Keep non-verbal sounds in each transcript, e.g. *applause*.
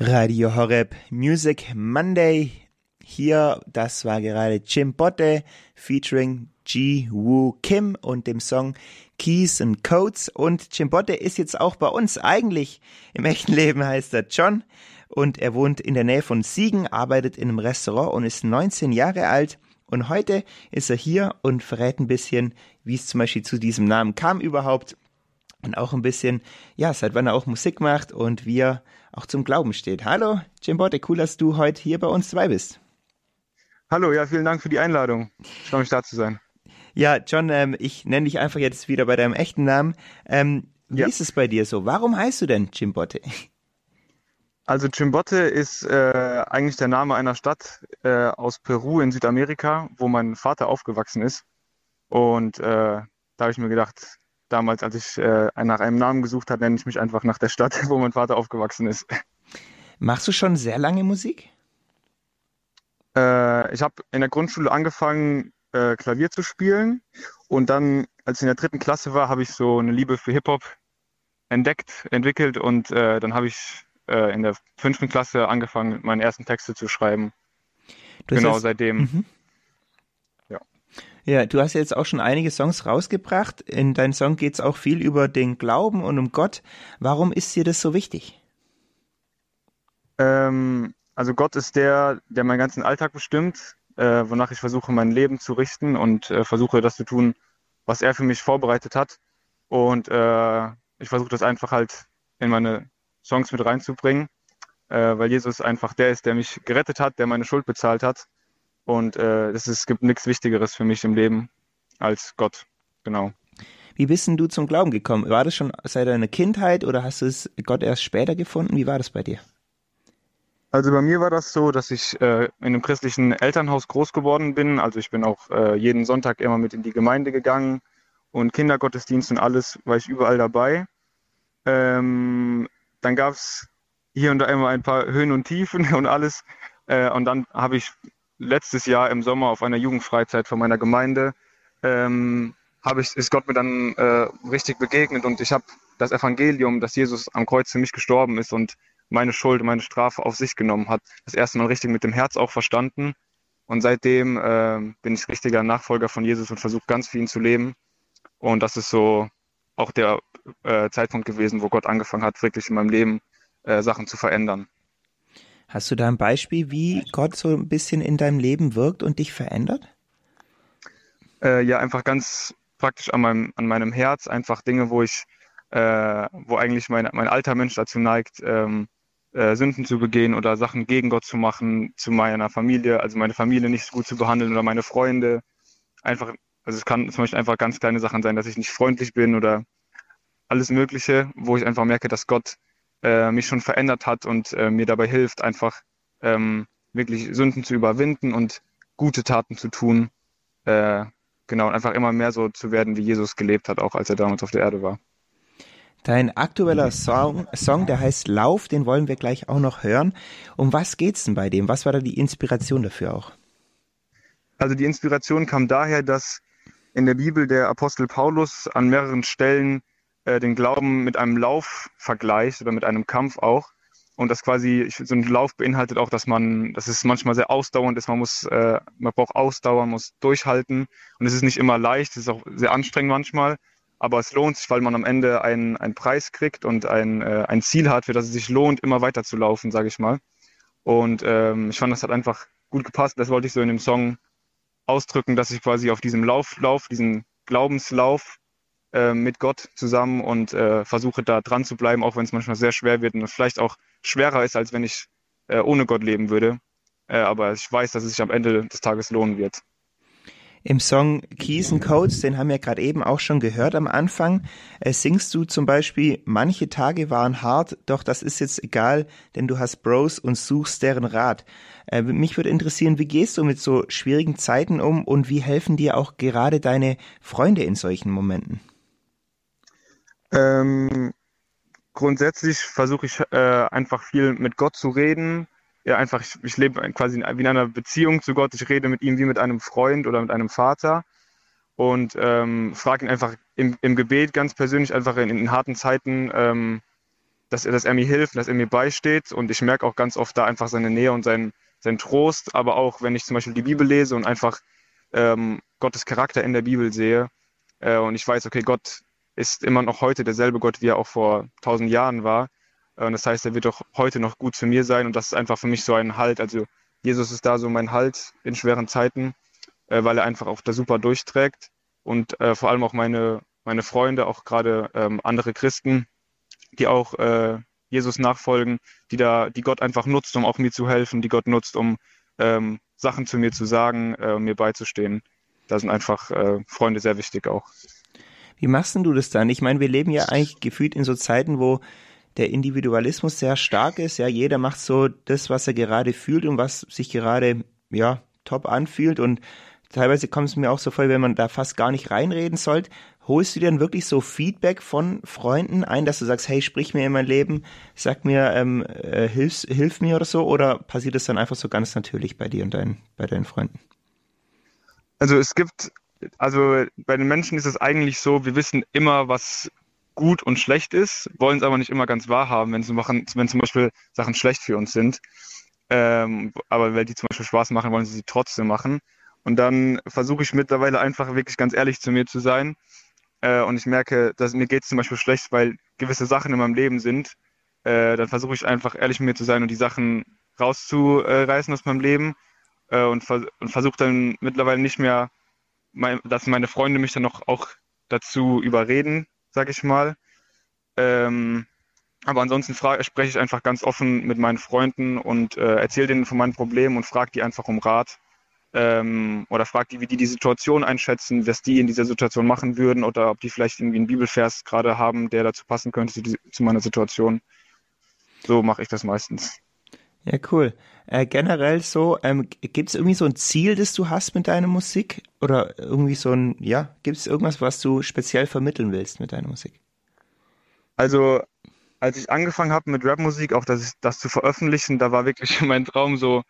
Radio Horeb Music Monday. Hier, das war gerade Chimbote featuring Ji Woo Kim und dem Song Keys and Codes. Und Chimbote ist jetzt auch bei uns. Eigentlich im echten Leben heißt er John und er wohnt in der Nähe von Siegen, arbeitet in einem Restaurant und ist 19 Jahre alt. Und heute ist er hier und verrät ein bisschen, wie es zum Beispiel zu diesem Namen kam überhaupt und auch ein bisschen, ja, seit wann er auch Musik macht und wie er auch zum Glauben steht. Hallo, Jim Botte, cool, dass du heute hier bei uns dabei bist. Hallo, ja, vielen Dank für die Einladung. Ich freue mich da zu sein. Ja, John, ähm, ich nenne dich einfach jetzt wieder bei deinem echten Namen. Ähm, wie ja. ist es bei dir so? Warum heißt du denn Chimbote? Also Chimbote ist äh, eigentlich der Name einer Stadt äh, aus Peru in Südamerika, wo mein Vater aufgewachsen ist. Und äh, da habe ich mir gedacht, damals, als ich äh, nach einem Namen gesucht habe, nenne ich mich einfach nach der Stadt, *laughs* wo mein Vater aufgewachsen ist. Machst du schon sehr lange Musik? Äh, ich habe in der Grundschule angefangen, äh, Klavier zu spielen. Und dann, als ich in der dritten Klasse war, habe ich so eine Liebe für Hip-Hop entdeckt, entwickelt. Und äh, dann habe ich äh, in der fünften Klasse angefangen, meine ersten Texte zu schreiben. Du genau, heißt, seitdem. Mhm. Ja, du hast jetzt auch schon einige Songs rausgebracht. In deinem Song geht es auch viel über den Glauben und um Gott. Warum ist dir das so wichtig? Ähm, also Gott ist der, der meinen ganzen Alltag bestimmt, äh, wonach ich versuche, mein Leben zu richten und äh, versuche, das zu tun, was er für mich vorbereitet hat. Und äh, ich versuche das einfach halt in meine Songs mit reinzubringen, äh, weil Jesus einfach der ist, der mich gerettet hat, der meine Schuld bezahlt hat und äh, es, ist, es gibt nichts Wichtigeres für mich im Leben als Gott. Genau. Wie bist denn du zum Glauben gekommen? War das schon seit deiner Kindheit oder hast du es Gott erst später gefunden? Wie war das bei dir? Also bei mir war das so, dass ich äh, in einem christlichen Elternhaus groß geworden bin. Also ich bin auch äh, jeden Sonntag immer mit in die Gemeinde gegangen und Kindergottesdienst und alles war ich überall dabei. Ähm, dann gab es hier und da immer ein paar Höhen und Tiefen *laughs* und alles. Äh, und dann habe ich letztes Jahr im Sommer auf einer Jugendfreizeit von meiner Gemeinde ähm, habe ich, ist Gott mir dann äh, richtig begegnet und ich habe das Evangelium, dass Jesus am Kreuz für mich gestorben ist und meine Schuld, meine Strafe auf sich genommen hat, das erste Mal richtig mit dem Herz auch verstanden. Und seitdem äh, bin ich richtiger Nachfolger von Jesus und versuche ganz für ihn zu leben. Und das ist so auch der äh, Zeitpunkt gewesen, wo Gott angefangen hat, wirklich in meinem Leben äh, Sachen zu verändern. Hast du da ein Beispiel, wie Gott so ein bisschen in deinem Leben wirkt und dich verändert? Äh, ja, einfach ganz praktisch an meinem, an meinem Herz, einfach Dinge, wo ich, äh, wo eigentlich mein, mein alter Mensch dazu neigt, ähm, äh, Sünden zu begehen oder Sachen gegen Gott zu machen, zu meiner Familie, also meine Familie nicht so gut zu behandeln oder meine Freunde. Einfach, also es kann zum Beispiel einfach ganz kleine Sachen sein, dass ich nicht freundlich bin oder alles Mögliche, wo ich einfach merke, dass Gott äh, mich schon verändert hat und äh, mir dabei hilft, einfach ähm, wirklich Sünden zu überwinden und gute Taten zu tun. Äh, genau, und einfach immer mehr so zu werden, wie Jesus gelebt hat, auch als er damals auf der Erde war. Dein aktueller Song, Song, der heißt Lauf, den wollen wir gleich auch noch hören. Um was geht's denn bei dem? Was war da die Inspiration dafür auch? Also die Inspiration kam daher, dass in der Bibel der Apostel Paulus an mehreren Stellen äh, den Glauben mit einem Lauf vergleicht oder mit einem Kampf auch. Und das quasi, so ein Lauf beinhaltet auch, dass man, dass es manchmal sehr ausdauernd ist, man muss, äh, man braucht Ausdauer, man muss durchhalten. Und es ist nicht immer leicht, es ist auch sehr anstrengend manchmal. Aber es lohnt sich, weil man am Ende einen, einen Preis kriegt und ein, äh, ein Ziel hat, für das es sich lohnt, immer weiter zu laufen, sage ich mal. Und ähm, ich fand, das hat einfach gut gepasst. Das wollte ich so in dem Song ausdrücken, dass ich quasi auf diesem Lauf, Lauf, diesen Glaubenslauf äh, mit Gott zusammen und äh, versuche da dran zu bleiben, auch wenn es manchmal sehr schwer wird und vielleicht auch schwerer ist, als wenn ich äh, ohne Gott leben würde. Äh, aber ich weiß, dass es sich am Ende des Tages lohnen wird. Im Song Keys and Codes, den haben wir gerade eben auch schon gehört am Anfang, äh, singst du zum Beispiel, manche Tage waren hart, doch das ist jetzt egal, denn du hast Bros und suchst deren Rat. Mich würde interessieren, wie gehst du mit so schwierigen Zeiten um und wie helfen dir auch gerade deine Freunde in solchen Momenten? Ähm, grundsätzlich versuche ich äh, einfach viel mit Gott zu reden. Ja, einfach, ich, ich lebe quasi wie in einer Beziehung zu Gott. Ich rede mit ihm wie mit einem Freund oder mit einem Vater und ähm, frage ihn einfach im, im Gebet ganz persönlich, einfach in, in harten Zeiten, ähm, dass er, dass er mir hilft, dass er mir beisteht und ich merke auch ganz oft da einfach seine Nähe und seinen, seinen Trost, aber auch wenn ich zum Beispiel die Bibel lese und einfach ähm, Gottes Charakter in der Bibel sehe äh, und ich weiß, okay, Gott ist immer noch heute derselbe Gott, wie er auch vor tausend Jahren war. Äh, und das heißt, er wird auch heute noch gut zu mir sein und das ist einfach für mich so ein Halt. Also Jesus ist da so mein Halt in schweren Zeiten, äh, weil er einfach auch da super durchträgt und äh, vor allem auch meine, meine Freunde, auch gerade ähm, andere Christen, die auch äh, Jesus nachfolgen, die da, die Gott einfach nutzt, um auch mir zu helfen, die Gott nutzt, um ähm, Sachen zu mir zu sagen, äh, mir beizustehen. Da sind einfach äh, Freunde sehr wichtig auch. Wie machst denn du das dann? Ich meine, wir leben ja eigentlich gefühlt in so Zeiten, wo der Individualismus sehr stark ist. Ja, jeder macht so das, was er gerade fühlt und was sich gerade, ja, top anfühlt und teilweise kommt es mir auch so vor, wenn man da fast gar nicht reinreden sollte. Holst du dir dann wirklich so Feedback von Freunden ein, dass du sagst, hey, sprich mir in mein Leben, sag mir, ähm, äh, hilf, hilf mir oder so, oder passiert das dann einfach so ganz natürlich bei dir und dein, bei deinen Freunden? Also es gibt, also bei den Menschen ist es eigentlich so, wir wissen immer, was gut und schlecht ist, wollen es aber nicht immer ganz wahrhaben, wenn, machen, wenn zum Beispiel Sachen schlecht für uns sind. Ähm, aber weil die zum Beispiel Spaß machen, wollen sie sie trotzdem machen. Und dann versuche ich mittlerweile einfach wirklich ganz ehrlich zu mir zu sein. Äh, und ich merke, dass mir geht es zum Beispiel schlecht, weil gewisse Sachen in meinem Leben sind. Äh, dann versuche ich einfach ehrlich mit mir zu sein und die Sachen rauszureißen aus meinem Leben. Äh, und, vers und versuche dann mittlerweile nicht mehr, mein, dass meine Freunde mich dann noch auch dazu überreden, sag ich mal. Ähm, aber ansonsten spreche ich einfach ganz offen mit meinen Freunden und äh, erzähle denen von meinen Problemen und frage die einfach um Rat ähm, oder fragt die, wie die die Situation einschätzen, was die in dieser Situation machen würden oder ob die vielleicht irgendwie einen Bibelvers gerade haben, der dazu passen könnte zu, zu meiner Situation. So mache ich das meistens. Ja, cool. Äh, generell so, ähm, gibt es irgendwie so ein Ziel, das du hast mit deiner Musik? Oder irgendwie so ein, ja, gibt es irgendwas, was du speziell vermitteln willst mit deiner Musik? Also, als ich angefangen habe mit Rapmusik, auch das, das zu veröffentlichen, da war wirklich *laughs* mein Traum, so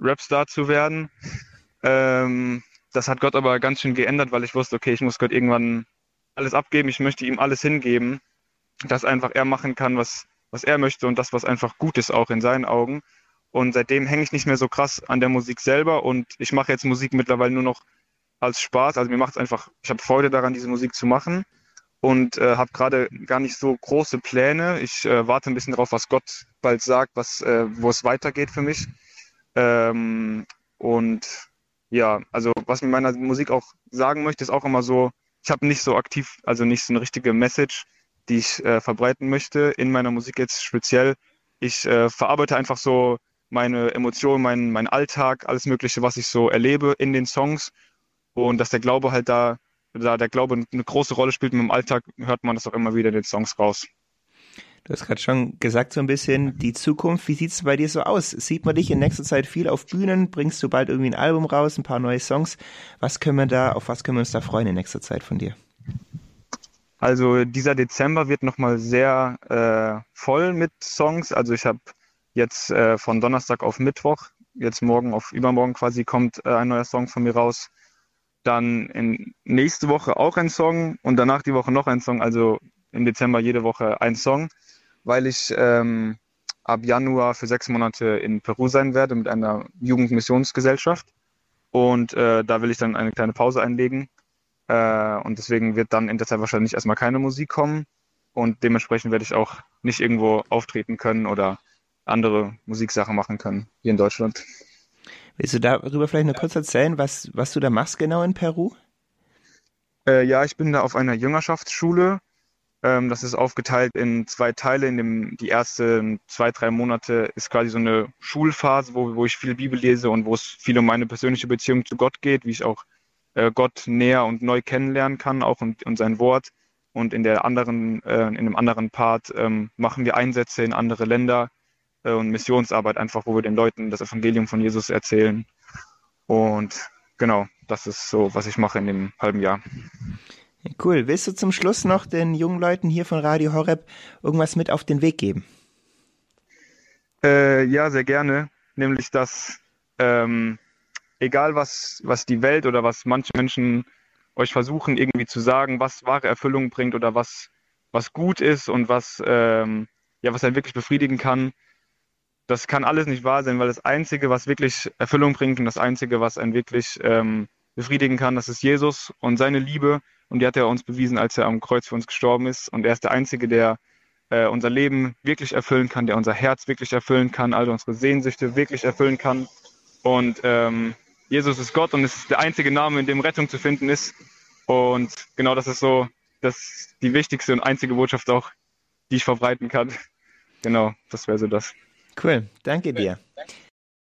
Rapstar zu werden. Ähm, das hat Gott aber ganz schön geändert, weil ich wusste, okay, ich muss Gott irgendwann alles abgeben, ich möchte ihm alles hingeben, dass einfach er machen kann, was, was er möchte und das, was einfach gut ist, auch in seinen Augen. Und seitdem hänge ich nicht mehr so krass an der Musik selber und ich mache jetzt Musik mittlerweile nur noch als Spaß. Also mir macht es einfach, ich habe Freude daran, diese Musik zu machen und äh, habe gerade gar nicht so große Pläne. Ich äh, warte ein bisschen darauf, was Gott bald sagt, was, äh, wo es weitergeht für mich. Ähm, und ja, also was mit meiner Musik auch sagen möchte, ist auch immer so, ich habe nicht so aktiv, also nicht so eine richtige Message, die ich äh, verbreiten möchte in meiner Musik jetzt speziell. Ich äh, verarbeite einfach so meine Emotionen, meinen mein Alltag, alles Mögliche, was ich so erlebe in den Songs. Und dass der Glaube halt da, da der Glaube eine große Rolle spielt in meinem Alltag, hört man das auch immer wieder in den Songs raus. Du hast gerade schon gesagt so ein bisschen die Zukunft. Wie sieht es bei dir so aus? Sieht man dich in nächster Zeit viel auf Bühnen? Bringst du bald irgendwie ein Album raus, ein paar neue Songs? Was können wir da, auf was können wir uns da freuen in nächster Zeit von dir? Also dieser Dezember wird nochmal sehr äh, voll mit Songs. Also ich habe jetzt äh, von Donnerstag auf Mittwoch, jetzt morgen auf übermorgen quasi, kommt äh, ein neuer Song von mir raus. Dann in nächste Woche auch ein Song und danach die Woche noch ein Song. Also im Dezember jede Woche ein Song weil ich ähm, ab Januar für sechs Monate in Peru sein werde mit einer Jugendmissionsgesellschaft. Und äh, da will ich dann eine kleine Pause einlegen. Äh, und deswegen wird dann in der Zeit wahrscheinlich erstmal keine Musik kommen. Und dementsprechend werde ich auch nicht irgendwo auftreten können oder andere Musiksachen machen können hier in Deutschland. Willst du darüber vielleicht noch kurz erzählen, was, was du da machst genau in Peru? Äh, ja, ich bin da auf einer Jüngerschaftsschule ähm, das ist aufgeteilt in zwei Teile. In dem, die ersten zwei, drei Monate ist quasi so eine Schulphase, wo, wo ich viel Bibel lese und wo es viel um meine persönliche Beziehung zu Gott geht, wie ich auch äh, Gott näher und neu kennenlernen kann, auch und, und sein Wort. Und in der anderen, äh, in dem anderen Part ähm, machen wir Einsätze in andere Länder äh, und Missionsarbeit einfach, wo wir den Leuten das Evangelium von Jesus erzählen. Und genau, das ist so, was ich mache in dem halben Jahr. Cool. Willst du zum Schluss noch den jungen Leuten hier von Radio Horeb irgendwas mit auf den Weg geben? Äh, ja, sehr gerne. Nämlich, dass ähm, egal was, was die Welt oder was manche Menschen euch versuchen irgendwie zu sagen, was wahre Erfüllung bringt oder was, was gut ist und was, ähm, ja, was einen wirklich befriedigen kann. Das kann alles nicht wahr sein, weil das Einzige, was wirklich Erfüllung bringt und das Einzige, was einen wirklich ähm, befriedigen kann, das ist Jesus und seine Liebe. Und die hat er uns bewiesen, als er am Kreuz für uns gestorben ist. Und er ist der Einzige, der äh, unser Leben wirklich erfüllen kann, der unser Herz wirklich erfüllen kann, all unsere Sehnsüchte wirklich erfüllen kann. Und ähm, Jesus ist Gott und es ist der einzige Name, in dem Rettung zu finden ist. Und genau das ist so das die wichtigste und einzige Botschaft auch, die ich verbreiten kann. Genau, das wäre so das. Cool, danke dir. Danke.